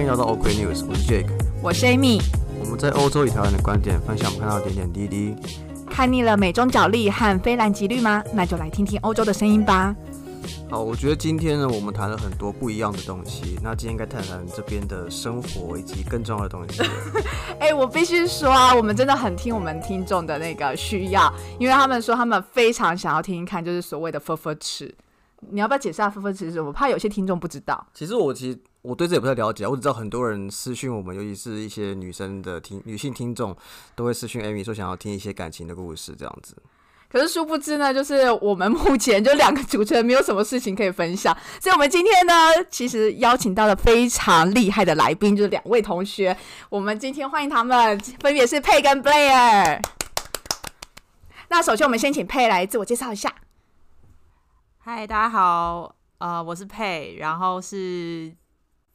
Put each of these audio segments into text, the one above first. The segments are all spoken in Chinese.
欢迎来到 OK News，我是 Jake，我是 Amy。我们在欧洲与台湾的观点，分享我们看到点点滴滴。看腻了美中角力和非蓝即绿吗？那就来听听欧洲的声音吧。好，我觉得今天呢，我们谈了很多不一样的东西。那今天应该谈谈这边的生活以及更重要的东西。哎，我必须说啊，我们真的很听我们听众的那个需要，因为他们说他们非常想要听一看，就是所谓的“分分吃”。你要不要解释下“分分吃”是什么？我怕有些听众不知道。其实我其实我对这也不太了解，我只知道很多人私讯我们，尤其是一些女生的听女性听众，都会私讯 Amy 说想要听一些感情的故事这样子。可是殊不知呢，就是我们目前就两个主持人，没有什么事情可以分享，所以我们今天呢，其实邀请到了非常厉害的来宾，就是两位同学。我们今天欢迎他们，分别是佩跟 Blair。那首先我们先请佩来自我介绍一下。嗨，大家好，呃，我是佩，然后是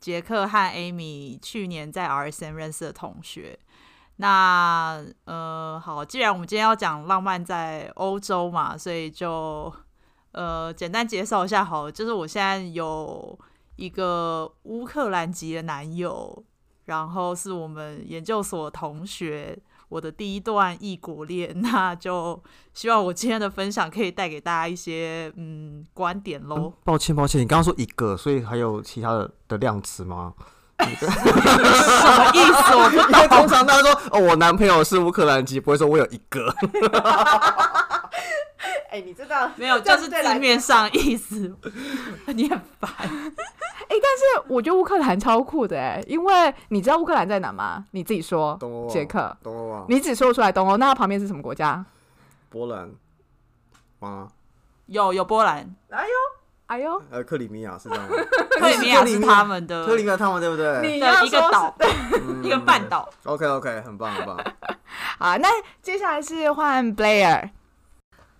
杰克和 Amy 去年在 RSM 认识的同学。那呃好，既然我们今天要讲浪漫在欧洲嘛，所以就呃简单介绍一下好，就是我现在有一个乌克兰籍的男友，然后是我们研究所同学，我的第一段异国恋，那就希望我今天的分享可以带给大家一些嗯观点喽。抱歉抱歉，你刚刚说一个，所以还有其他的的量词吗？什么意思？我因为通常大家说哦，我男朋友是乌克兰籍，不会说我有一个。哎，你知道没有？就是字面上意思。你很烦。哎，但是我觉得乌克兰超酷的哎，因为你知道乌克兰在哪吗？你自己说。东欧。捷克。东欧啊。你只说出来东欧，那它旁边是什么国家？波兰。吗？有有波兰。哎呦。哎呦，呃，克里米亚是这样吗？克里米亚是他们的，克里米亚他们对不对？你的一个岛，一个半岛。OK OK，很棒很棒。好，那接下来是换 Blair。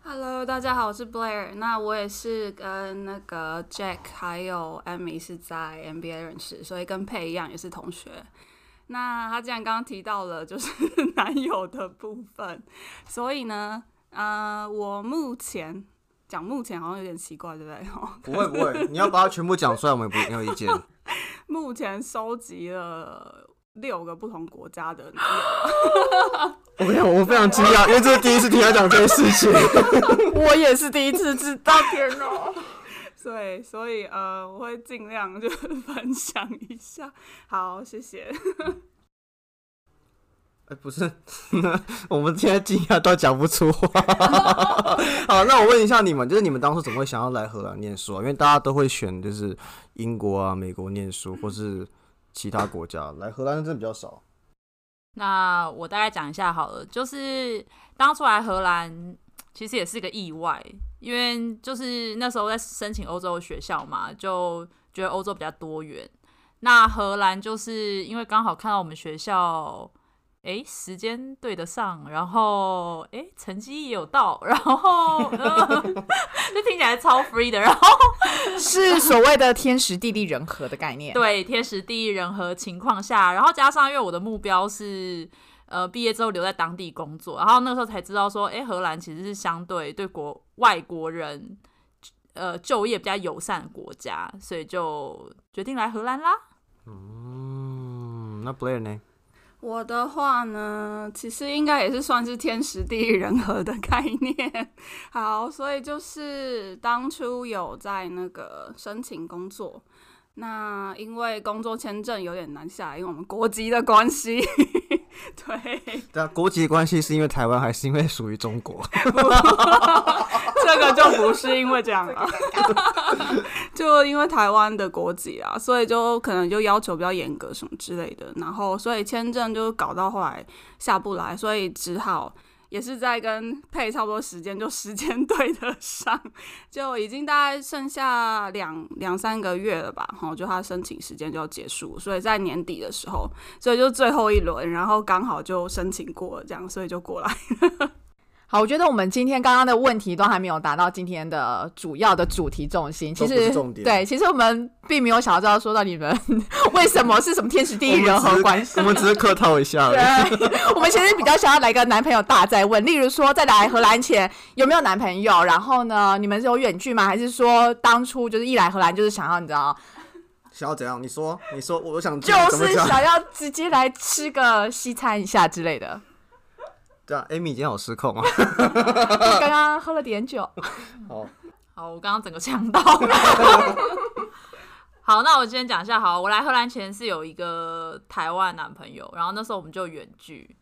Hello，大家好，我是 Blair。那我也是跟那个 Jack 还有 Amy 是在 NBA 认识，所以跟佩一样也是同学。那他既然刚刚提到了就是男友的部分，所以呢，呃，我目前。讲目前好像有点奇怪，对不对？不会不会，你要把它全部讲出来，我们也不没有意见。目前收集了六个不同国家的。我跟你讲，我非常惊讶，因为这是第一次听他讲这件事情。我也是第一次知道，天哪！对，所以呃，我会尽量就分享一下。好，谢谢。哎，不是，我们现在惊讶到讲不出话。好，那我问一下你们，就是你们当初怎么会想要来荷兰念书啊？因为大家都会选就是英国啊、美国念书，或是其他国家，来荷兰真的比较少。那我大概讲一下好了，就是当初来荷兰其实也是个意外，因为就是那时候在申请欧洲学校嘛，就觉得欧洲比较多元。那荷兰就是因为刚好看到我们学校。哎，时间对得上，然后哎，成绩也有到，然后 就听起来超 free 的，然后 是所谓的天时地利人和的概念。对，天时地利人和情况下，然后加上因为我的目标是呃毕业之后留在当地工作，然后那时候才知道说，哎，荷兰其实是相对对国外国人呃就业比较友善的国家，所以就决定来荷兰啦。嗯，那 Blair 呢？我的话呢，其实应该也是算是天时地利人和的概念。好，所以就是当初有在那个申请工作，那因为工作签证有点难下来，因为我们国籍的关系。对，对，国籍关系是因为台湾还是因为属于中国？这个就不是因为这样了，就因为台湾的国籍啊，所以就可能就要求比较严格什么之类的，然后所以签证就搞到后来下不来，所以只好也是在跟配差不多时间，就时间 对得上，就已经大概剩下两两三个月了吧，然后就他申请时间就要结束，所以在年底的时候，所以就最后一轮，然后刚好就申请过了，这样，所以就过来。好，我觉得我们今天刚刚的问题都还没有达到今天的主要的主题重心。其实，对，其实我们并没有想要知道说到你们 为什么是什么天时地利人和关系。我们只是客套一下。对，我们其实比较想要来个男朋友大再问，例如说在来荷兰前有没有男朋友？然后呢，你们是有远距吗？还是说当初就是一来荷兰就是想要你知道想要怎样？你说，你说，我想知就。是想要直接来吃个西餐一下之类的。对啊，Amy 今天好失控啊。刚刚喝了点酒，好，好，我刚刚整个呛到。好，那我今天讲一下。好，我来荷兰前是有一个台湾男朋友，然后那时候我们就远距，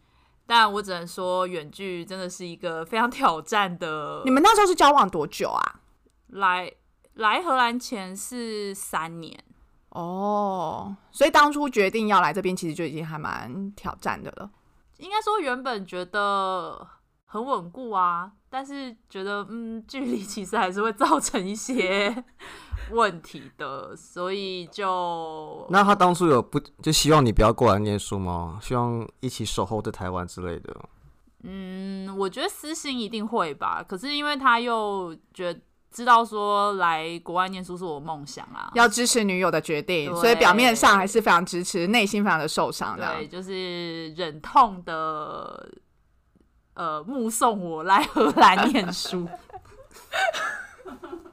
但我只能说远距真的是一个非常挑战的。你们那时候是交往多久啊？来来荷兰前是三年，哦，所以当初决定要来这边，其实就已经还蛮挑战的了。应该说原本觉得很稳固啊，但是觉得嗯，距离其实还是会造成一些问题的，所以就 那他当初有不就希望你不要过来念书吗？希望一起守候在台湾之类的。嗯，我觉得私心一定会吧。可是因为他又觉知道说来国外念书是我梦想啊，要支持女友的决定，所以表面上还是非常支持，内心非常的受伤的。对，就是忍痛的呃目送我来荷兰念书。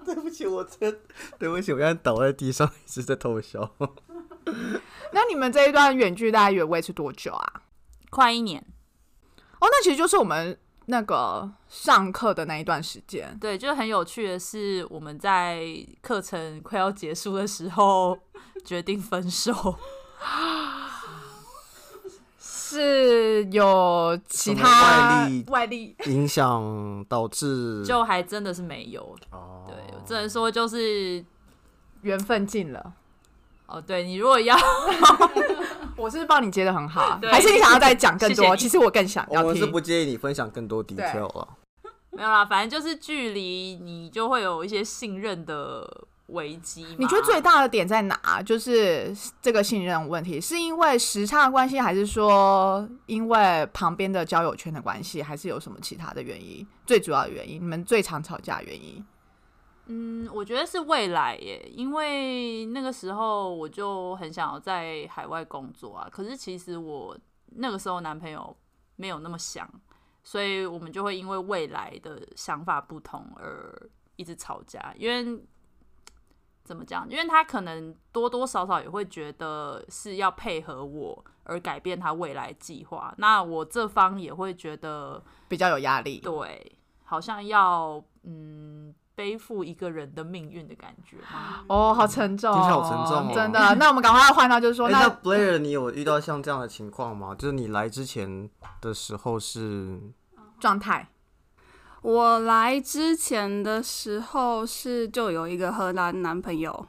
对不起，我真对不起，我刚才倒在地上，一直在偷笑。那你们这一段远距大概约维持多久啊？快一年，哦，那其实就是我们那个上课的那一段时间。对，就很有趣的是，我们在课程快要结束的时候决定分手。是有其他外力外力影响导致就还真的是没有，哦对，我只能说就是缘分尽了。哦，对你如果要 我是帮你接的很好啊，对还是你想要再讲更多？谢谢你其实我更想要我们是听。不介意你分享更多 detail 了。没有啦，反正就是距离你就会有一些信任的危机嘛。你觉得最大的点在哪？就是这个信任问题，是因为时差的关系，还是说因为旁边的交友圈的关系，还是有什么其他的原因？最主要的原因，你们最常吵架的原因？嗯，我觉得是未来耶，因为那个时候我就很想要在海外工作啊，可是其实我那个时候男朋友没有那么想，所以我们就会因为未来的想法不同而一直吵架。因为怎么讲？因为他可能多多少少也会觉得是要配合我而改变他未来计划，那我这方也会觉得比较有压力。对，好像要嗯背负一个人的命运的感觉吗？哦，好沉重、哦，听起来好沉重哦真的。那我们赶快要换到，就是说，哎，那那 Blair，你有遇到像这样的情况吗？就是你来之前的时候是状态我来之前的时候是就有一个荷兰男朋友，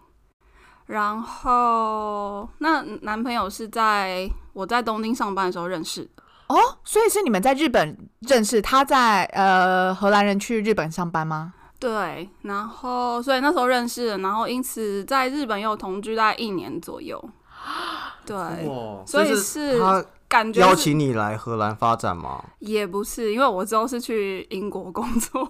然后那男朋友是在我在东京上班的时候认识的。哦，所以是你们在日本认识，他在呃荷兰人去日本上班吗？对，然后所以那时候认识了，然后因此在日本又同居大概一年左右。对，所以是他感觉是邀请你来荷兰发展吗？也不是，因为我之后是去英国工作，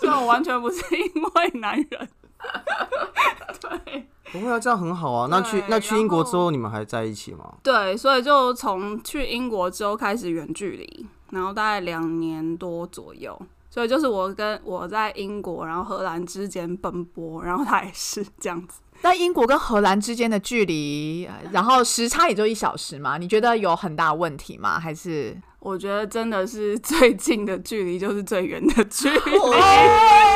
所以我完全不是因为男人。对不会啊，这样很好啊。那去那去英国之后后，你们还在一起吗？对，所以就从去英国之后开始远距离，然后大概两年多左右。所以就是我跟我在英国，然后荷兰之间奔波，然后他也是这样子。那英国跟荷兰之间的距离，呃然后时差也就一小时嘛，你觉得有很大问题吗？还是我觉得真的是最近的距离就是最远的距离。真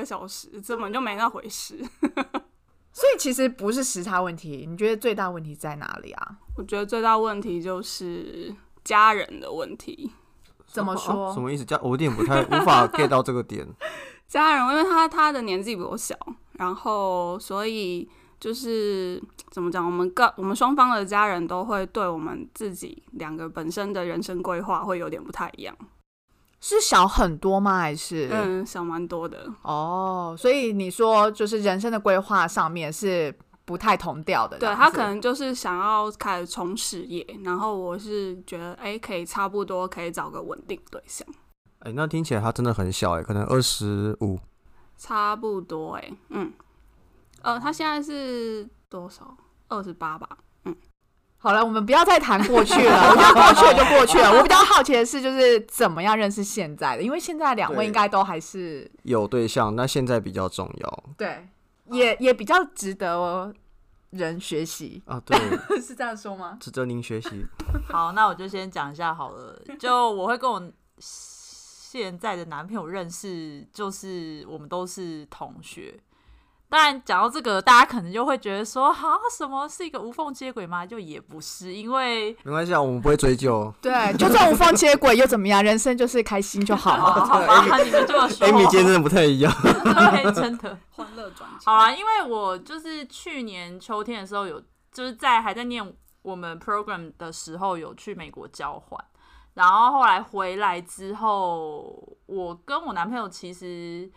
个小时，根本就没那回事。所以其实不是时差问题，你觉得最大问题在哪里啊？我觉得最大问题就是家人的问题。怎么说啊什么意思？家我有点不太无法 get 到这个点。家人，因为他他的年纪比我小，然后所以就是怎么讲，我们各我们双方的家人都会对我们自己两个本身的人生规划会有点不太一样。是小很多吗？还是、嗯，小蛮多的。哦？所以你说就是人生的规划上面是不太同调的对，他可能就是想要开始冲事业，然后我是觉得哎、可以差不多可以找个稳定对象，哎、那听起来他真的很小哎、可能二十五。差不多哎、嗯，呃，他现在是多少？二十八吧。好了，我们不要再谈过去了，我觉得过去了就过去了。我比较好奇的是，就是怎么样认识现在的，因为现在两位应该都还是有对象，那现在比较重要对，也也比较值得人学习，啊。对，是这样说吗？值得您学习。好，那我就先讲一下好了。就我会跟我现在的男朋友认识，就是我们都是同学。当然，讲到这个，大家可能就会觉得说，啊，什么是一个无缝接轨吗？就也不是，因为没关系啊，我们不会追究。对，就算无缝接轨又怎么样？人生就是开心就好 好了。好吧，你们这么说 Amy 今天真的不太一样。对，真的。欢乐转好啦，因为我就是去年秋天的时候有，就是在还在念我们 program 的时候有去美国交换，然后后来回来之后，我跟我男朋友其实，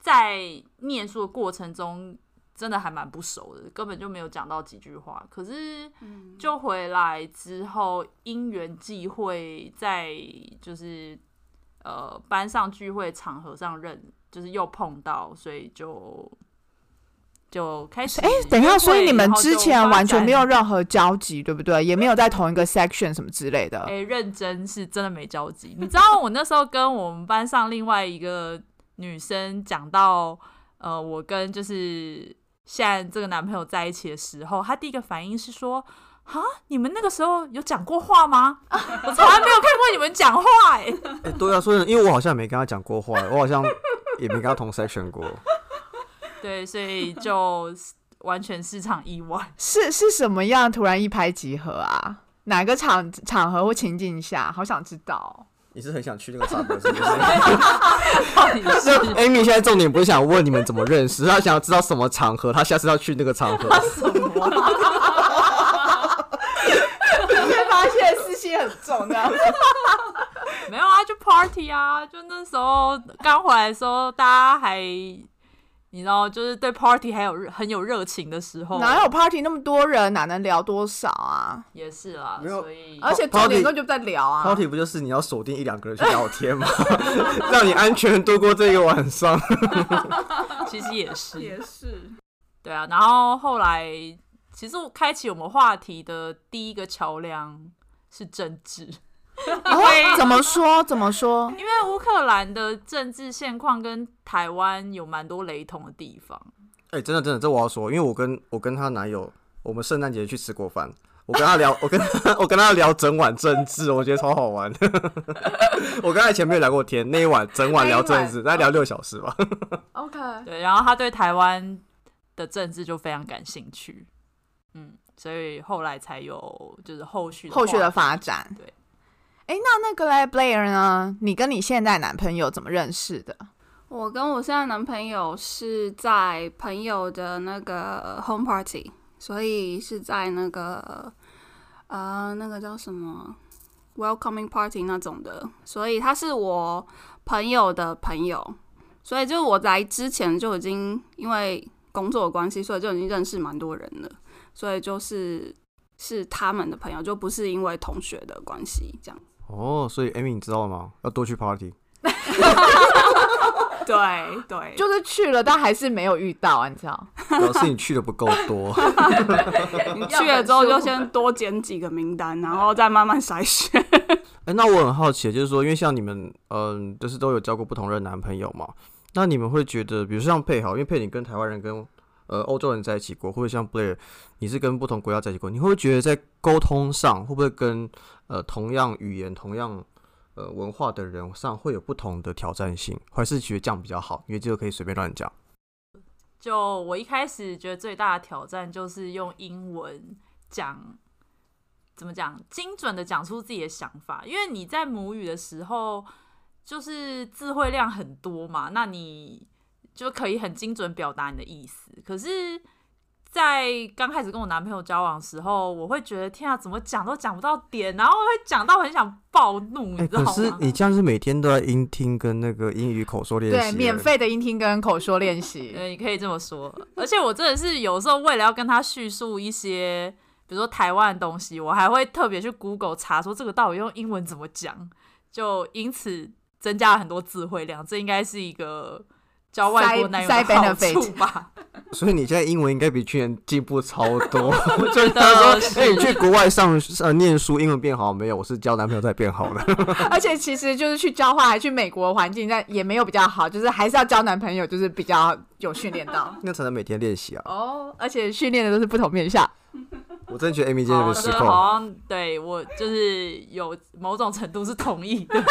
在念书的过程中。真的还蛮不熟的，根本就没有讲到几句话。可是就回来之后，因缘际会，在就是呃班上聚会场合上认，就是又碰到，所以就就开始。哎、等一下，所以你们之前完全没有任何交集，对不对？也没有在同一个 section 什么之类的。哎、认真是真的没交集。你知道我那时候跟我们班上另外一个女生讲到，呃，我跟就是现在这个男朋友在一起的时候，她第一个反应是说：“啊，你们那个时候有讲过话吗？我从来没有看过你们讲话、哎，哎、对啊，所以因为我好像没跟他讲过话，我好像也没跟他同 section 过。对，所以就完全是场意外。是是什么样突然一拍即合啊？哪个场场合或情境下？好想知道。你是很想去那个场合是 不是？Amy 现在重点不是想问你们怎么认识，她想要知道什么场合，她下次要去那个场合。什么？会发现私心很重，这样。没有啊，就 party 啊，就那时候刚回来的时候，大家还你知道，就是对 party 还有很有热情的时候，哪有 party 那么多人，哪能聊多少啊？也是啦，所以而且重点根本就在聊啊。Party 不就是你要锁定一两个人去聊天吗？让你安全度过这个晚上。其实也是，也是，对啊。然后后来，其实我开启我们话题的第一个桥梁是政治，哦，怎么说？怎么说？因为乌克兰的政治现况跟台湾有蛮多雷同的地方。哎、真的真的，这我要说，因为我跟我跟她男友，我们圣诞节去吃过饭，我跟他聊，我跟他我跟他聊整晚政治，我觉得超好玩。我跟他以前没有聊过天，那一晚整晚聊政治，大概聊六小时吧。OK，对，然后他对台湾的政治就非常感兴趣，嗯，所以后来才有就是后续后续的发展。对。哎，那那个嘞，Blair 呢？你跟你现在男朋友怎么认识的？我跟我现在男朋友是在朋友的那个 home party，所以是在那个呃那个叫什么 welcoming party 那种的，所以他是我朋友的朋友，所以就我来之前就已经因为工作的关系，所以就已经认识蛮多人了，所以就是是他们的朋友，就不是因为同学的关系这样。哦，所以 Amy 你知道了吗？要多去 party。对对，就是去了，但还是没有遇到啊，你知道？表示你去的不够多。你去了之后就先多捡几个名单，然后再慢慢筛选。哎、那我很好奇，就是说，因为像你们，嗯、就是都有交过不同的男朋友嘛，那你们会觉得，比如说像佩豪，因为佩你跟台湾人跟呃欧洲人在一起过，或者像 Blair，你是跟不同国家在一起过，你会不会觉得在沟通上，会不会跟呃同样语言、同样呃文化的人上会有不同的挑战性，还是觉得这样比较好？因为这个可以随便乱讲。就我一开始觉得最大的挑战就是用英文讲，怎么讲，精准的讲出自己的想法。因为你在母语的时候，就是字汇量很多嘛，那你就可以很精准表达你的意思。可是，在刚开始跟我男朋友交往的时候，我会觉得天啊，怎么讲都讲不到点，然后会讲到很想暴怒，哎、你知道吗？可是你这样是每天都在音听跟那个英语口说练习对，免费的音听跟口说练习。对，你可以这么说。而且我真的是有时候为了要跟他叙述一些，比如说台湾的东西，我还会特别去 Google 查说这个到底用英文怎么讲，就因此增加了很多智慧量。这应该是一个交外国男友的好处吧。所以你现在英文应该比去年进步超多。我觉得 哎、你去国外上呃念书，英文变好没有？我是交男朋友才变好的。而且其实就是去交换，还去美国环境，但也没有比较好，就是还是要交男朋友，就是比较有训练到。那才能每天练习啊！哦，而且训练的都是不同面向。我真的觉得 Amy 今天有好这没有失控？好像对我就是有某种程度是同意的。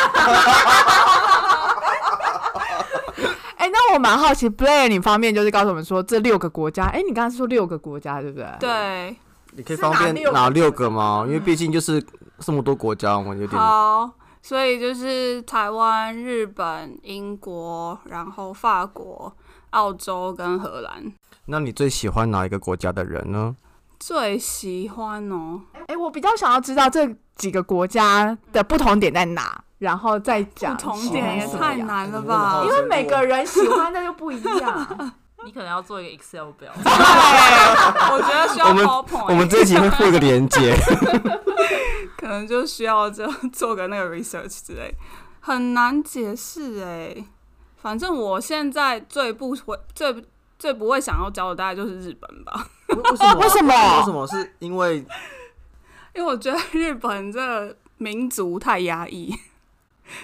哎、那我蛮好奇，Blair 你方面就是告诉我们说这六个国家，哎、你刚刚说六个国家对不对？。对，你可以方便哪六个哪六个吗？因为毕竟就是这么多国家，我们有点好，所以就是台湾、日本、英国，然后法国、澳洲跟荷兰。那你最喜欢哪一个国家的人呢？最喜欢哦，哎、我比较想要知道这几个国家的不同点在哪，然后再讲不讲同点也太难了吧？因为每个人喜欢的又不一样。你可能要做一个 Excel 表，对，我觉得需要我们 PowerPoint，我们这一集会附一个连接。可能就需要就做个那个 research 之类，很难解释哎。反正我现在最不会、最最不会想要教的大概就是日本吧，为什么？为什么为什么？是因为因为我觉得日本这个民族太压抑，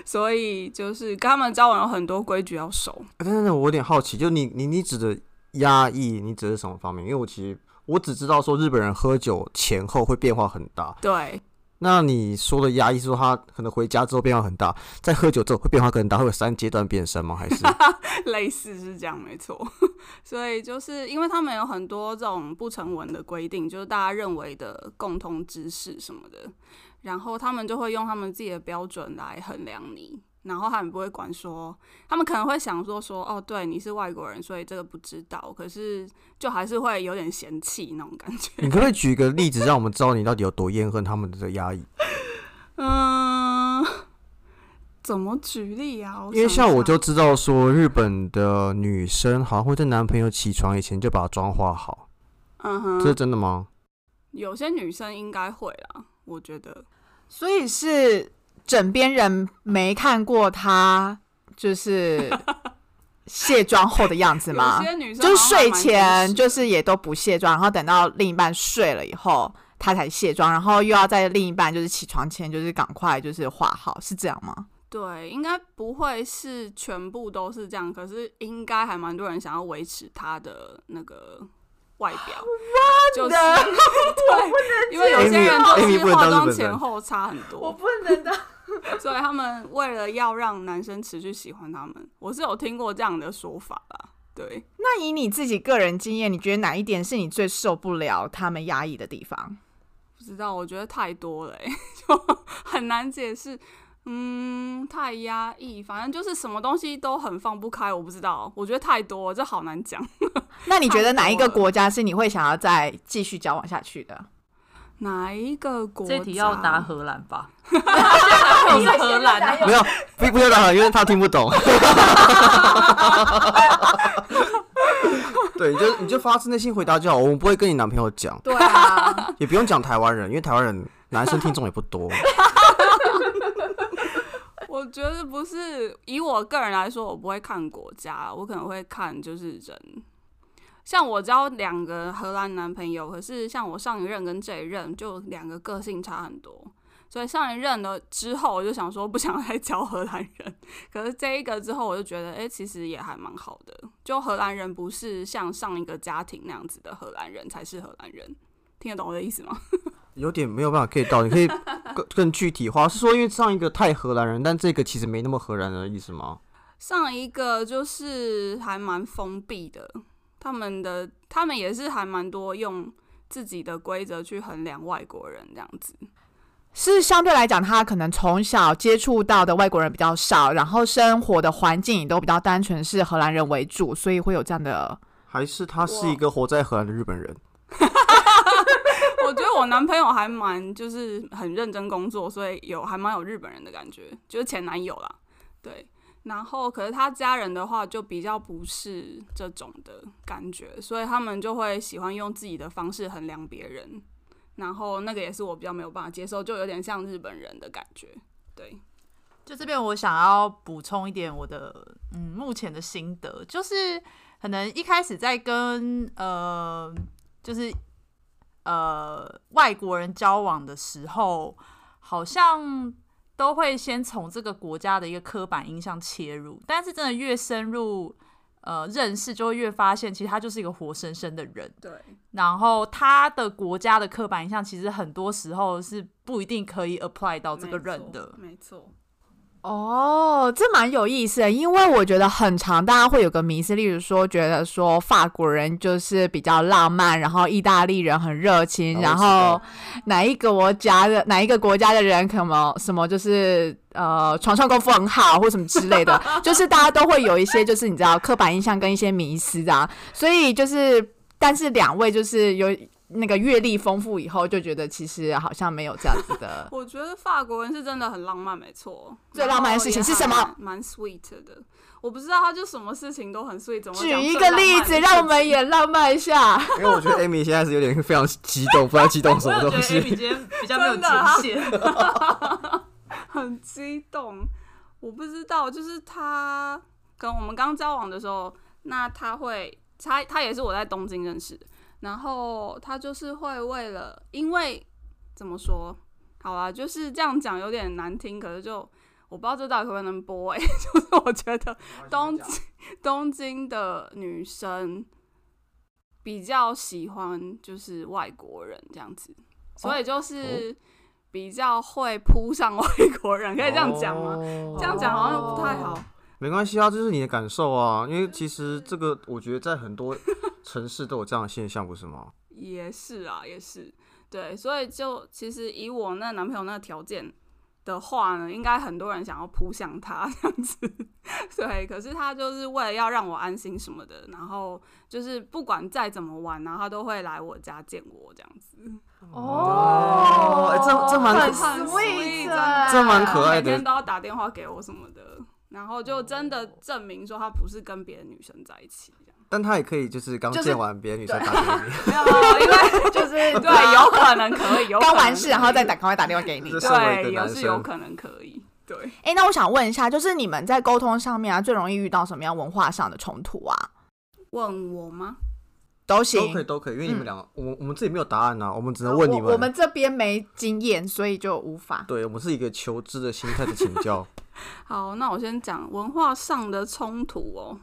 所以就是跟他们交往有很多规矩要守。但是我有点好奇，就你你你指的压抑，你指的是什么方面？因为我其实我只知道说日本人喝酒前后会变化很大。对，那你说的压抑是说他可能回家之后变化很大，在喝酒之后会变化更大，会有三阶段变身吗？还是 类似是这样，没错。所以就是因为他们有很多这种不成文的规定，就是大家认为的共同知识什么的，然后他们就会用他们自己的标准来衡量你，然后他们不会管说，他们可能会想说说哦，对，你是外国人，所以这个不知道，可是就还是会有点嫌弃那种感觉。你可不可以举一个例子，让我们知道你到底有多厌恨他们的压抑？嗯，怎么举例啊？因为像我就知道说，日本的女生好像会在男朋友起床以前就把妆化好，嗯哼，这是真的吗？有些女生应该会啦，我觉得。所以是枕边人没看过他就是卸妆后的样子吗 有？些女生就是睡前就是也都不卸妆，然后等到另一半睡了以后，他才卸妆，然后又要在另一半就是起床前就是赶快就是化好，是这样吗？对，应该不会是全部都是这样，可是应该还蛮多人想要维持他的那个外表，就是 对，因为有些人就是化妆前后差很多，我不能的。所以他们为了要让男生持续喜欢他们，我是有听过这样的说法啦。对，那以你自己个人经验，你觉得哪一点是你最受不了他们压抑的地方？不知道，我觉得太多了、欸，就很难解释。嗯，太压抑，反正就是什么东西都很放不开。我不知道，我觉得太多，这好难讲。那你觉得哪一个国家是你会想要再继续交往下去的？哪一个国家？这题要答荷兰吧？我是荷兰啊，没有，不不要打，因为他听不懂。对，你就你就发自内心回答就好，我们不会跟你男朋友讲，对啊，也不用讲台湾人，因为台湾人男生听众也不多。我觉得不是以我个人来说，我不会看国家，我可能会看就是人。像我交两个荷兰男朋友，可是像我上一任跟这一任就两个个性差很多，所以上一任了之后，我就想说不想再交荷兰人。可是这一个之后，我就觉得，哎、其实也还蛮好的。就荷兰人不是像上一个家庭那样子的荷兰人才是荷兰人，听得懂我的意思吗？有点没有办法可以到，你可以 更更具体化，是说因为上一个太荷兰人，但这个其实没那么荷兰人的意思吗？上一个就是还蛮封闭的，他们的他们也是还蛮多用自己的规则去衡量外国人这样子。是相对来讲，他可能从小接触到的外国人比较少，然后生活的环境也都比较单纯，是荷兰人为主，所以会有这样的。还是他是一个活在荷兰的日本人？男朋友还蛮就是很认真工作，所以有还蛮有日本人的感觉，就是前男友啦，对。然后，可是他家人的话就比较不是这种的感觉，所以他们就会喜欢用自己的方式衡量别人。然后那个也是我比较没有办法接受，就有点像日本人的感觉。对，就这边我想要补充一点我的嗯目前的心得，就是可能一开始在跟呃就是呃外国人交往的时候，好像都会先从这个国家的一个刻板印象切入，但是真的越深入呃认识，就会越发现其实他就是一个活生生的人。对，然后他的国家的刻板印象，其实很多时候是不一定可以 apply 到这个人的。没错。哦，这蛮有意思的，因为我觉得很长，大家会有个迷思，例如说，觉得说法国人就是比较浪漫，然后意大利人很热情，然后哪一个国家的哪一个国家的人可能什么就是呃床上功夫很好或什么之类的，就是大家都会有一些就是你知道刻板印象跟一些迷思啊，所以就是但是两位就是有。那个阅历丰富以后，就觉得其实好像没有这样子的。我觉得法国人是真的很浪漫，没错。最浪漫的事情是什么？蛮 sweet 的。我不知道，他就什么事情都很 sweet。怎么举一个例子，让我们也浪漫一下？因为我觉得 Amy 现在是有点非常激动，不知道激动什么东西。Amy 今天比较没有前线，很激动。我不知道，就是他跟我们刚交往的时候，那他会，他他也是我在东京认识的。然后他就是会为了，因为怎么说，好啊，就是这样讲有点难听，可是就我不知道这到底可不会能播哎，就是我觉得东京 东京的女生比较喜欢就是外国人这样子，所以就是比较会扑上外国人，可以这样讲吗？这样讲好像不太好。没关系啊，这是你的感受啊，因为其实这个我觉得在很多。城市都有这样的现象，不是吗？也是啊，也是。对，所以就其实以我那男朋友那个条件的话呢，应该很多人想要扑向他这样子。对，可是他就是为了要让我安心什么的，然后就是不管再怎么玩，然后他都会来我家见我这样子。哦，这这蛮很 sweet 的，这蛮可爱的，每天都要打电话给我什么的，然后就真的证明说他不是跟别的女生在一起。但他也可以，就是刚见完别的女生打给你，没有，因为就是 对，有可能可以，有刚完事然后再打，赶快打电话给你，对，也是有可能可以，对。哎，那我想问一下，就是你们在沟通上面啊，最容易遇到什么样文化上的冲突啊？问我吗？都行，都可以，都可以，因为你们两个，我我们自己没有答案啊，我们只能问你们。我们这边没经验，所以就无法。对，我们是一个求知的心态的请教。好，那我先讲文化上的冲突哦，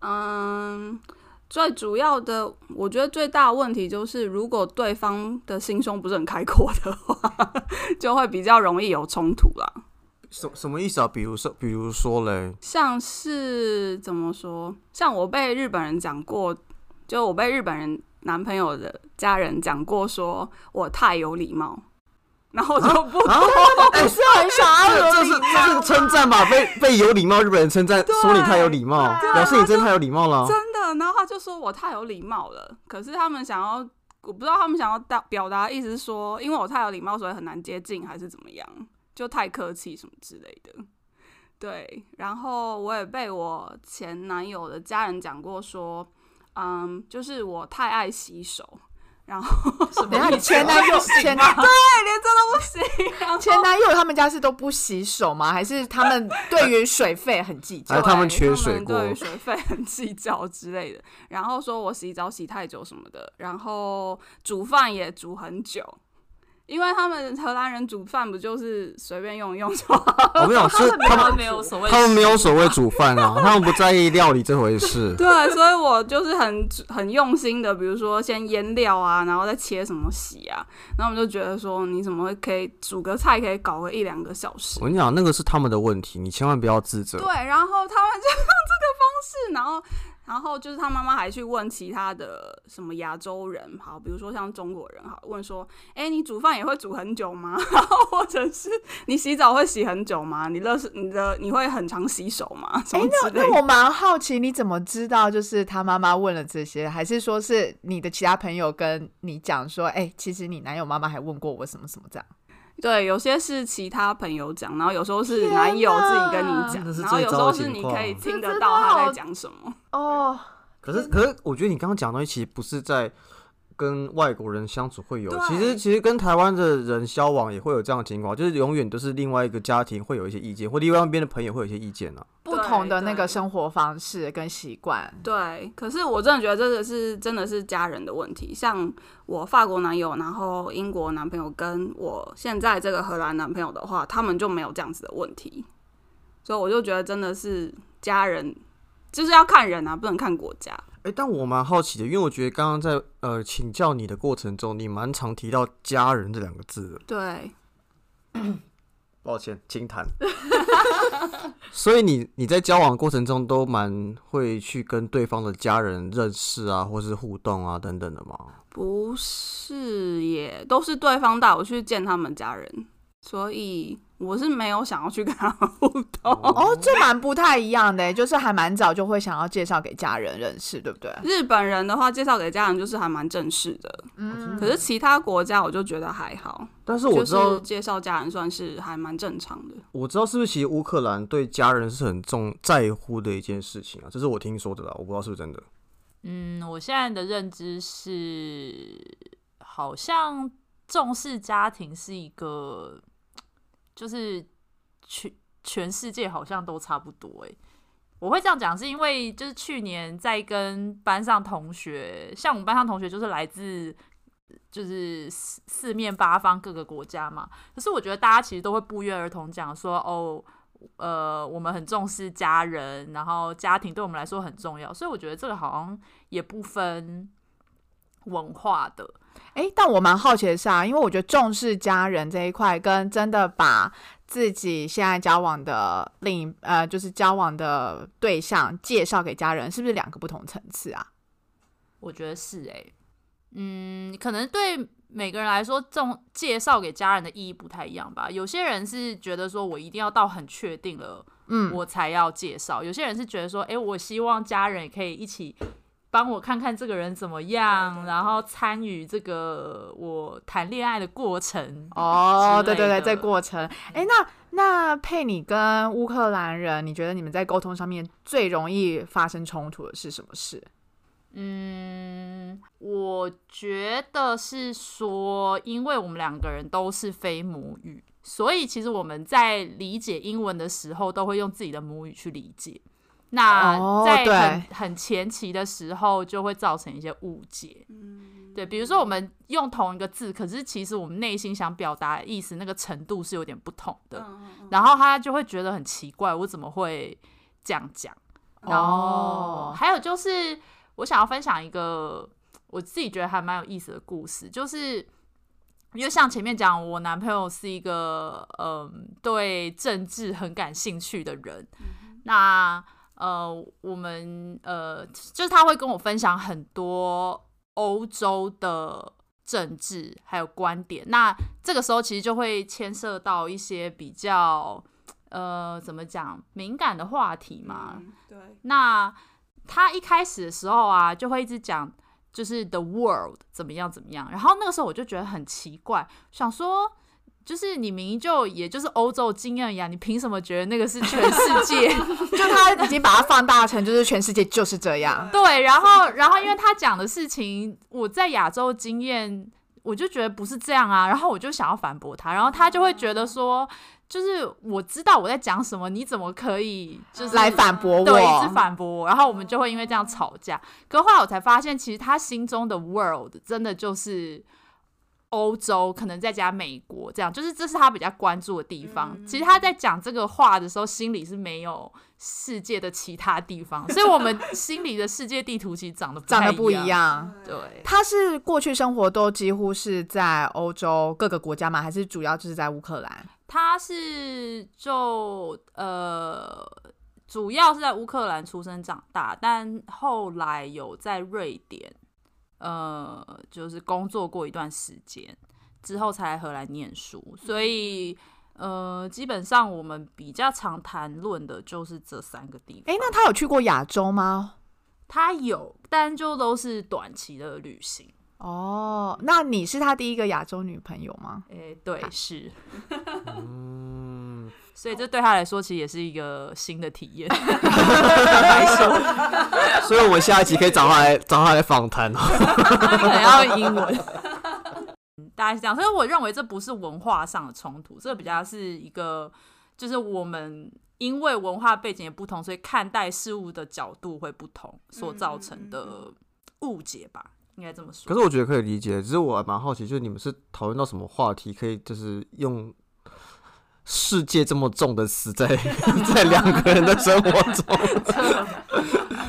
嗯。最主要的，我觉得最大的问题就是，如果对方的心胸不是很开阔的话，就会比较容易有冲突啦。什什么意思啊？比如说，比如说嘞，像是怎么说？像我被日本人讲过，就我被日本人男朋友的家人讲过，说我太有礼貌。然后我就不，不是很想要有礼貌，这是称赞吧？被被有礼貌日本人称赞，说你太有礼貌，表示你真的太有礼貌了。真的，然后他就说我太有礼貌了。可是他们想要，我不知道他们想要表表达意思是说，因为我太有礼貌，所以很难接近，还是怎么样？就太客气什么之类的。对，然后我也被我前男友的家人讲过，说，嗯，就是我太爱洗手。然后，等下你前男友前对连这都不行。前男友他们家是都不洗手吗？还是他们对于水费很计较？他们缺水过，对水费很计较之类的。然后说我洗澡洗太久什么的，然后煮饭也煮很久。因为他们荷兰人煮饭不就是随便用一用就好？我没有，是他们没有所谓，他们没有所谓煮饭啊，他们不在意料理这回事。对，所以我就是很很用心的，比如说先腌料啊，然后再切什么洗啊，然后我们就觉得说，你怎么会可以煮个菜可以搞个一两个小时？我跟你讲，那个是他们的问题，你千万不要自责。对，然后他们就用这个方式，然后。然后就是他妈妈还去问其他的什么亚洲人，好，比如说像中国人，好，问说，哎，你煮饭也会煮很久吗？然后或者是你洗澡会洗很久吗？你热是你的你会很常洗手吗？哎，那那我蛮好奇，你怎么知道就是他妈妈问了这些，还是说是你的其他朋友跟你讲说，哎，其实你男友妈妈还问过我什么什么这样？对，有些是其他朋友讲，然后有时候是男友自己跟你讲，然后有时候是你可以听得到他在讲什么。哦，可是可是，我觉得你刚刚讲的东西其实不是在跟外国人相处会有，其实其实跟台湾的人交往也会有这样的情况，就是永远都是另外一个家庭会有一些意见，或另外一边的朋友会有一些意见啊。不同的那个生活方式跟习惯。对，可是我真的觉得这个是真的是家人的问题。像我法国男友，然后英国男朋友跟我现在这个荷兰男朋友的话，他们就没有这样子的问题。所以我就觉得真的是家人，就是要看人啊，不能看国家。哎、但我蛮好奇的，因为我觉得刚刚在呃请教你的过程中，你蛮常提到“家人”这两个字的。对，抱歉，轻谈。所以你你在交往的过程中都蛮会去跟对方的家人认识啊，或是互动啊等等的吗？不是耶都是对方带我去见他们家人，所以我是没有想要去跟他们互动。哦，这蛮不太一样的，欸就是还蛮早就会想要介绍给家人认识，对不对？日本人的话，介绍给家人就是还蛮正式的，嗯，可是其他国家我就觉得还好，但是我知道，是介绍家人算是还蛮正常的。我知道是不是其实乌克兰对家人是很重在乎的一件事情啊，这是我听说的啦，我不知道是不是真的。嗯，我现在的认知是，好像重视家庭是一个，就是全全世界好像都差不多诶。我会这样讲，是因为就是去年在跟班上同学，像我们班上同学就是来自就是四四面八方各个国家嘛，可是我觉得大家其实都会不约而同讲说，哦，呃，我们很重视家人，然后家庭对我们来说很重要，所以我觉得这个好像也不分文化的。哎、但我蛮好奇的是啊，因为我觉得重视家人这一块，跟真的把自己现在交往的另一呃，就是交往的对象介绍给家人，是不是两个不同层次啊？我觉得是诶、嗯，可能对每个人来说，这种介绍给家人的意义不太一样吧。有些人是觉得说我一定要到很确定了，嗯，我才要介绍；有些人是觉得说，诶、我希望家人也可以一起帮我看看这个人怎么样，然后参与这个我谈恋爱的过程。哦，对对对，这过程，哎、那那佩你跟乌克兰人，你觉得你们在沟通上面最容易发生冲突的是什么事？嗯，我觉得是说，因为我们两个人都是非母语，所以其实我们在理解英文的时候，都会用自己的母语去理解。那哦在对很很前期的时候，就会造成一些误解。对，比如说我们用同一个字，可是其实我们内心想表达的意思，那个程度是有点不同的。然后他就会觉得很奇怪，我怎么会这样讲？然后哦还有就是，我想要分享一个我自己觉得还蛮有意思的故事，就是因为像前面讲，我男朋友是一个嗯对政治很感兴趣的人，那呃我们呃就是他会跟我分享很多欧洲的政治还有观点，那这个时候其实就会牵涉到一些比较呃怎么讲敏感的话题嘛，嗯，对，那他一开始的时候啊，就会一直讲就是 the world 怎么样怎么样，然后那个时候我就觉得很奇怪，想说。就是你明明就也就是欧洲经验一样，你凭什么觉得那个是全世界？就他已经把它放大成，就是全世界就是这样。对，然后然后因为他讲的事情，我在亚洲经验，我就觉得不是这样啊，然后我就想要反驳他，然后他就会觉得说，就是我知道我在讲什么，你怎么可以就是来反驳我对，一直反驳我，然后我们就会因为这样吵架。可后来我才发现，其实他心中的 world 真的就是。欧洲可能再加美国，这样就是这是他比较关注的地方。其实他在讲这个话的时候，心里是没有世界的其他地方，所以我们 心里的世界地图其实长得长得不不一。样。对，他是过去生活都几乎是在欧洲各个国家吗？还是主要就是在乌克兰？他是就呃，主要是在乌克兰出生长大，但后来有在瑞典，呃，就是工作过一段时间，之后才来荷兰念书，所以。呃，基本上我们比较常谈论的就是这三个地方。哎、那他有去过亚洲吗？他有，但就都是短期的旅行。哦，那你是他第一个亚洲女朋友吗？诶、对，是。嗯，所以这对他来说其实也是一个新的体验。所以我们下一集可以找他来找他来访谈哦。可能要用英文。大概是这样，所以我认为这不是文化上的冲突，这比较是一个，就是我们因为文化背景的不同，所以看待事物的角度会不同所造成的误解吧，应该这么说。可是我觉得可以理解，只是我还蛮好奇，就是你们是讨论到什么话题，可以就是用世界这么重的词在 在两个人的生活中。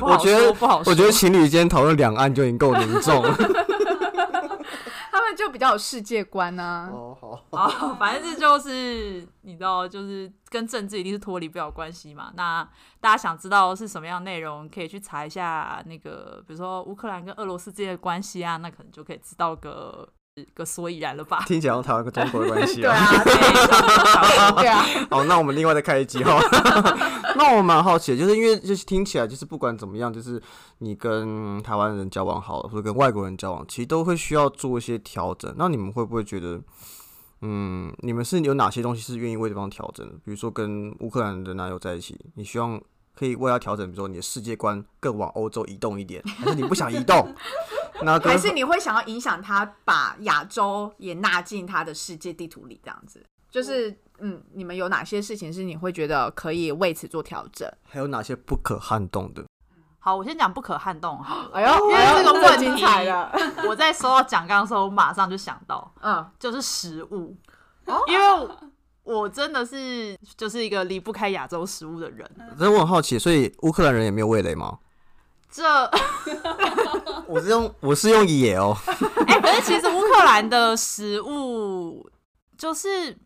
我觉得不好说，我觉得情侣间讨论两岸就已经够凝重了。就比较有世界观啊。哦，好。哦，反正这就是你知道，就是跟政治一定是脱离不了关系嘛。那大家想知道是什么样的内容，可以去查一下那个，比如说乌克兰跟俄罗斯之间的关系啊，那可能就可以知道个个所以然了吧。听起来像台湾跟中国的关系啊。对啊，对啊，好，那我们另外再开一集哈。那我蛮好奇的，就是因为就是听起来就是不管怎么样，就是你跟台湾人交往好了，或者跟外国人交往，其实都会需要做一些调整。那你们会不会觉得，嗯，你们是有哪些东西是愿意为对方调整的？比如说跟乌克兰的男友在一起，你希望可以为他调整，比如说你的世界观更往欧洲移动一点，还是你不想移动？那跟还是你会想要影响他，把亚洲也纳进他的世界地图里，这样子。就是，嗯，你们有哪些事情是你会觉得可以为此做调整？还有哪些不可撼动的？好，我先讲不可撼动好了。哎呦，因为哎呦这个问题精彩了，我在收到奖纲的时候，我马上就想到，嗯，就是食物，因为我真的是就是一个离不开亚洲食物的人。所以我很好奇，所以乌克兰人也没有味蕾吗？这 我是用我是用野哦，哎、可是其实乌克兰的食物就是。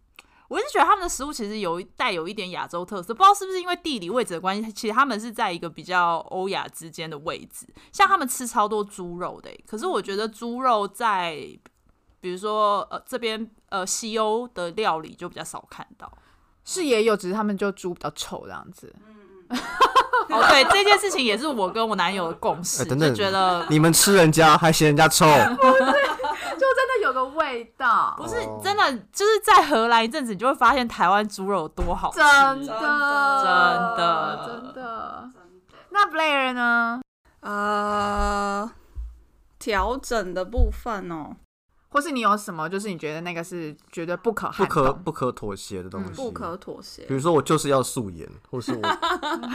我一直觉得他们的食物其实有一带有一点亚洲特色，不知道是不是因为地理位置的关系，其实他们是在一个比较欧亚之间的位置。像他们吃超多猪肉的欸、可是我觉得猪肉在比如说呃这边呃西欧的料理就比较少看到。是也有，只是他们就猪比较丑这样子。哦，对，这件事情也是我跟我男友的共识，哎等等就觉得你们吃人家还嫌人家臭，就真的有个味道，不是哦真的，就是在荷兰一阵子，你就会发现台湾猪肉有多好吃。真的，真的真的。那 Blair 呢？呃，调整的部分哦，或是你有什么，就是你觉得那个是绝对不可不？可不可妥协的东西，不可妥协比。如说我就是要素颜，或是我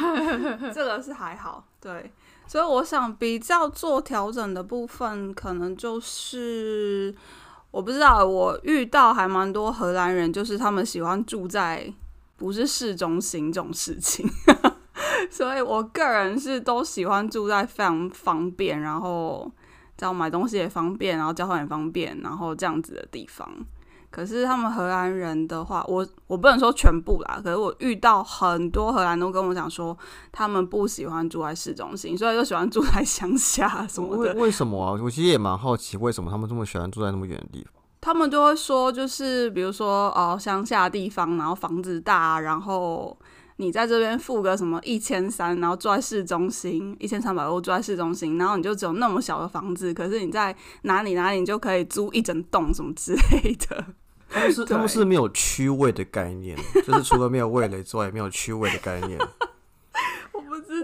这个是还好，对，所以我想比较做调整的部分，可能就是我不知道，我遇到还蛮多荷兰人，就是他们喜欢住在不是市中心这种事情，所以我个人是都喜欢住在非常方便，然后这样买东西也方便，然后交换也方便，然后这样子的地方。可是他们荷兰人的话，我我不能说全部啦，可是我遇到很多荷兰都跟我讲说，他们不喜欢住在市中心，所以就喜欢住在乡下什么为的。为什么啊？我其实也蛮好奇，为什么他们这么喜欢住在那么远的地方？他们就会说，就是比如说哦，乡下地方，然后房子大，然后你在这边付个什么一千三，然后住在市中心一千三百欧住在市中心，然后你就只有那么小的房子，可是你在哪里哪里你就可以租一整栋什么之类的。他们是 他们是没有区位的概念，就是除了没有味蕾之外，也没有区位的概念。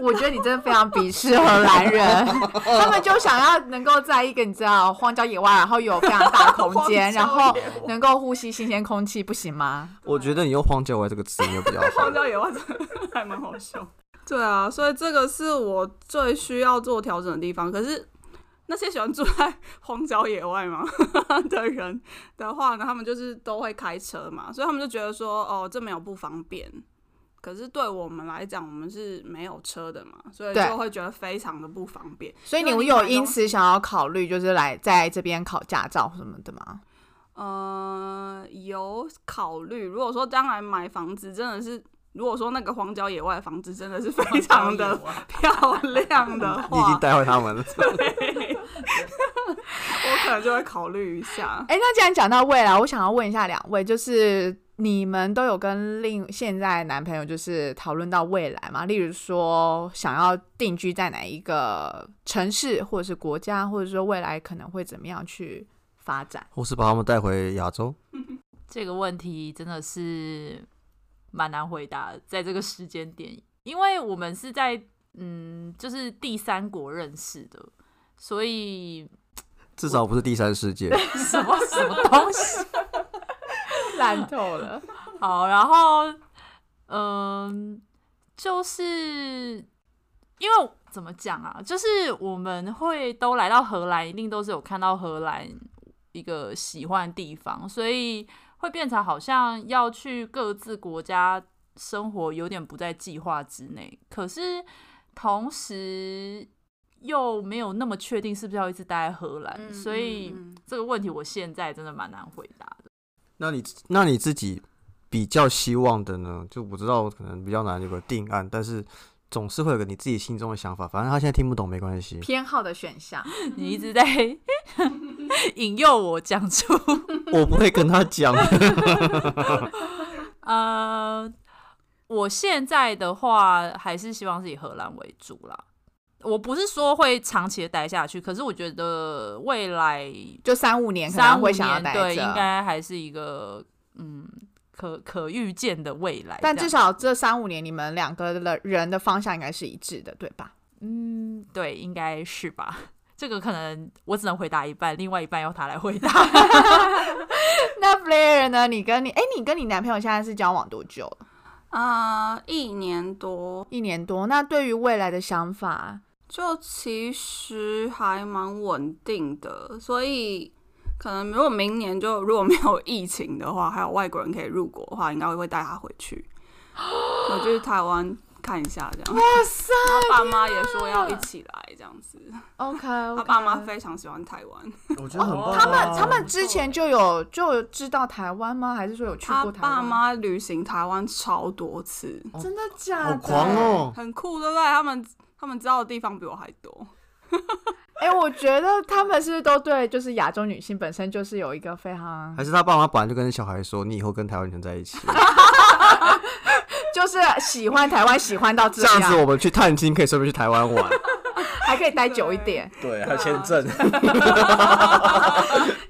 我觉得你真的非常鄙视荷兰人，他们就想要能够在一个你知道荒郊野外，然后有非常大的空间，然后能够呼吸新鲜空气，不行吗？我觉得你用“荒郊野外”这个词没有比较好荒。郊野外真的还蛮好笑。对啊，所以这个是我最需要做调整的地方。可是那些喜欢住在荒郊野外嘛 的人的话呢，他们就是都会开车嘛，所以他们就觉得说，哦，这没有不方便。可是对我们来讲，我们是没有车的嘛，所以就会觉得非常的不方便。所以你有因此想要考虑，就是来在这边考驾照什么的吗？呃，有考虑。如果说将来买房子，真的是，如果说那个荒郊野外的房子真的是非常的 漂亮的你已经，带坏他们了。我可能就会考虑一下。哎、那既然讲到未来，我想要问一下两位，就是你们都有跟另现在男朋友就是讨论到未来吗？例如说想要定居在哪一个城市，或者是国家，或者说未来可能会怎么样去发展？或是把他们带回亚洲？这个问题真的是蛮难回答，在这个时间点，因为我们是在嗯，就是第三国认识的，所以至少不是第三世界。什么什么东西烂透了。好，然后嗯，就是因为怎么讲啊，就是我们会都来到荷兰，一定都是有看到荷兰一个喜欢的地方，所以会变成好像要去各自国家生活，有点不在计划之内。可是同时又没有那么确定是不是要一直待在荷兰，嗯所以这个问题我现在真的蛮难回答的。那你那你自己比较希望的呢？就我知道可能比较难有个定案，但是总是会有个你自己心中的想法。反正他现在听不懂没关系。偏好的选项，你一直在 引诱我讲出，我不会跟他讲。呃，我现在的话还是希望是以荷兰为主啦。我不是说会长期的待下去，可是我觉得未来就三五年可能三五会想要年对，应该还是一个嗯可可预见的未来。但至少这三五年，你们两个的人的方向应该是一致的，对吧？嗯，对，应该是吧。这个可能我只能回答一半，另外一半要他来回答。那 Blair 呢？你跟你哎、你跟你男朋友现在是交往多久了？啊、一年多，一年多。那对于未来的想法，就其实还蛮稳定的，所以可能如果明年就如果没有疫情的话，还有外国人可以入国的话，应该会带他回去，我去台湾看一下这样。哇塞他爸妈也说要一起来这样子，，OK，, 他爸妈非常喜欢台湾，我觉得很棒、啊他们他们之前就有就有知道台湾吗？还是说有去他过台湾？爸妈旅行台湾超多次，真的假的？好狂！哦！很酷，对不对？他们他们知道的地方比我还多。哎、我觉得他们是不是都对，就是亚洲女性本身就是有一个非常还是他爸妈本来就跟小孩说，你以后跟台湾人在一起，就是喜欢台湾，喜欢到这这样子我们去探亲可以顺便去台湾玩。还可以待久一点。对，还有签证。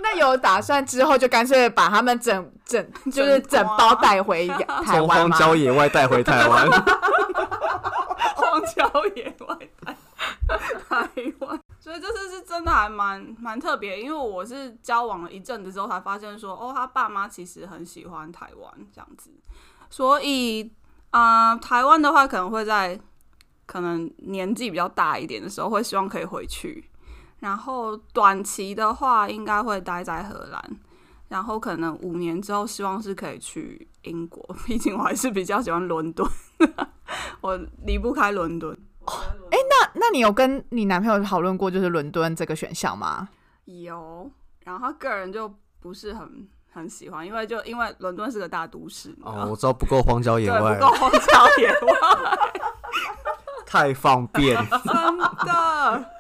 那有打算之后就干脆把他们整整就是整包带回台湾吗？荒郊野外带回台湾。荒郊野外台台湾，所以这次是真的还蛮蛮特别，因为我是交往了一阵子之后才发现说，哦，他爸妈其实很喜欢台湾这样子，所以啊、台湾的话可能会在可能年纪比较大一点的时候会希望可以回去，然后短期的话应该会待在荷兰。然后可能五年之后，希望是可以去英国，毕竟我还是比较喜欢伦敦，我离不开伦敦。哎那那你有跟你男朋友讨论过就是伦敦这个选项吗？有，然后他个人就不是很很喜欢，因为就因为伦敦是个大都市，哦，我知道不够荒郊野，外不够，荒郊野外，太方便。真的，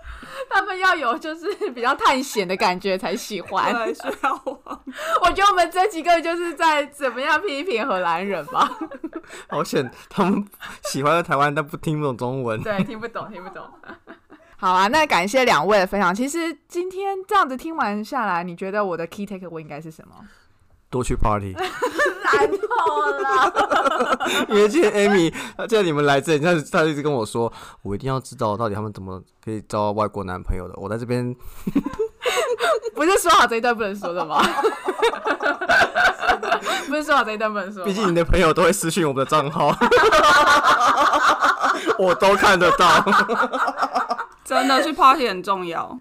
他们要有就是 比较探险的感觉才喜欢。对，需要我。我觉得我们这几个就是在怎么样批评荷兰人吧。好险，他们喜欢台湾，但不听不懂中文。对，听不懂，听不懂。好啊，那感谢两位的分享。其实今天这样子听完下来，你觉得我的 key take 我应该是什么？多去 party，了。因为今天 Amy，既然你们来这里，他他就一直跟我说，我一定要知道到底他们怎么可以交到外国男朋友的。我在这边 不是说好这一段不能说的吗？不是说好这一段不能说？毕竟你的朋友都会私讯我们的账号，我都看得到。真的去 party 很重要，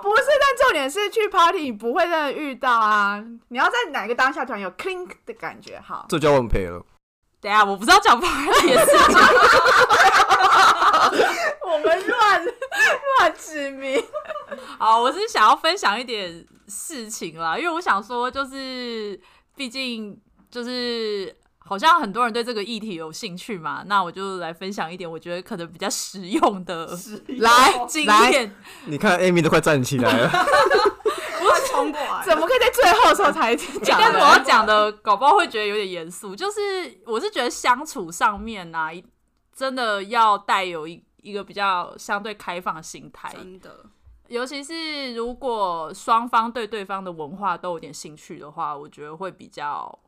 不是，但重点是去 party 你不会真的遇到啊。你要在哪个当下突然有 clink 的感觉，好。这就要问赔了。等下，我不知道讲 party 的事情，我们乱乱指名。好，我是想要分享一点事情啦，因为我想说，就是毕竟就是好像很多人对这个议题有兴趣嘛，那我就来分享一点我觉得可能比较实用的来经来，验。你看 Amy 都快站起来了，快冲过来，怎么可以在最后的时候才讲但是我要呢？讲的，搞不好会觉得有点严肃。就是我是觉得相处上面呢、一真的要带有一一个比较相对开放的心态，真的，尤其是如果双方对对方的文化都有点兴趣的话，我觉得会比较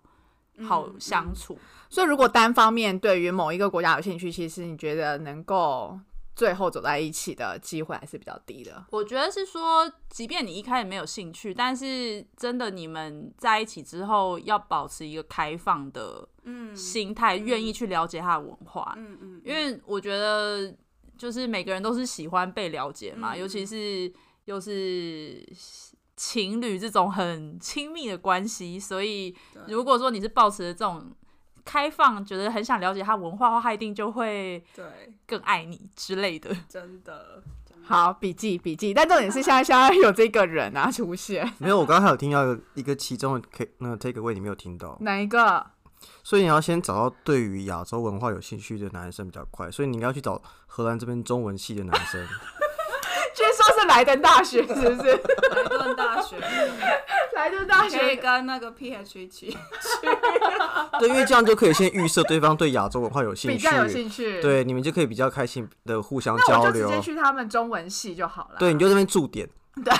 好相处。所以如果单方面对于某一个国家有兴趣，其实你觉得能够最后走在一起的机会还是比较低的。我觉得是说，即便你一开始没有兴趣，但是真的你们在一起之后，要保持一个开放的心态，愿意去了解他的文化。嗯嗯，因为我觉得，就是每个人都是喜欢被了解嘛，嗯尤其是又是情侣这种很亲密的关系，所以如果说你是抱持着这种开放，觉得很想了解他文化的话，他一定就会对，更爱你之类的。真的。真的好，笔记笔记，但重点是现在现在有这个人啊出现，没有，我刚刚还有听到一个其中的 K 那个 take away 你没有听到，哪一个？所以你要先找到对于亚洲文化有兴趣的男生比较快，所以你应该要去找荷兰这边中文系的男生。据说是莱登大学，是不是？莱顿大学莱登大可以学跟那个 PH 一起去，对，因为这样就可以先预设对方对亚洲文化有兴趣，比较有兴趣。，对，你们就可以比较开心的互相交流那我就直接。去他们中文系就好了。对，你就在那边驻点。对，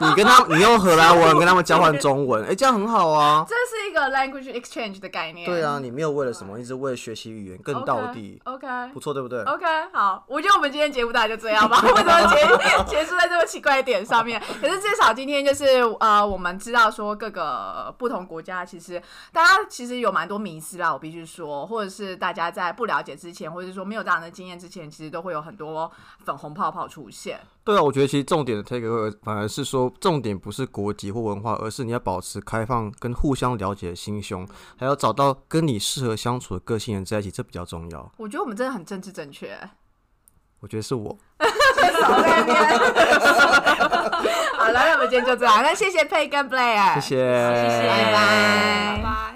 你跟他，你用荷兰文跟他们交换中文，哎、这样很好啊。这是一个 language exchange 的概念。对啊，你没有为了什么，一直为了学习语言更到底，OK。不错，对不对？OK，好，我觉得我们今天节目大概就这样吧。为什么结结束在这么奇怪的点上面？可是至少今天就是呃，我们知道说各个不同国家，其实大家其实有蛮多迷思啦。我必须说，或者是大家在不了解之前，或者是说没有这样的经验之前，其实都会有很多粉红泡泡出现。对啊，我觉得其实重点的 take away 反而是说，重点不是国籍或文化，而是你要保持开放跟互相了解的心胸，还要找到跟你适合相处的个性人在一起，这比较重要。我觉得我们真的很政治正确。我觉得是我。好了，那我们今天就这样。那谢谢佩跟 Blair，谢谢，谢谢拜拜拜拜。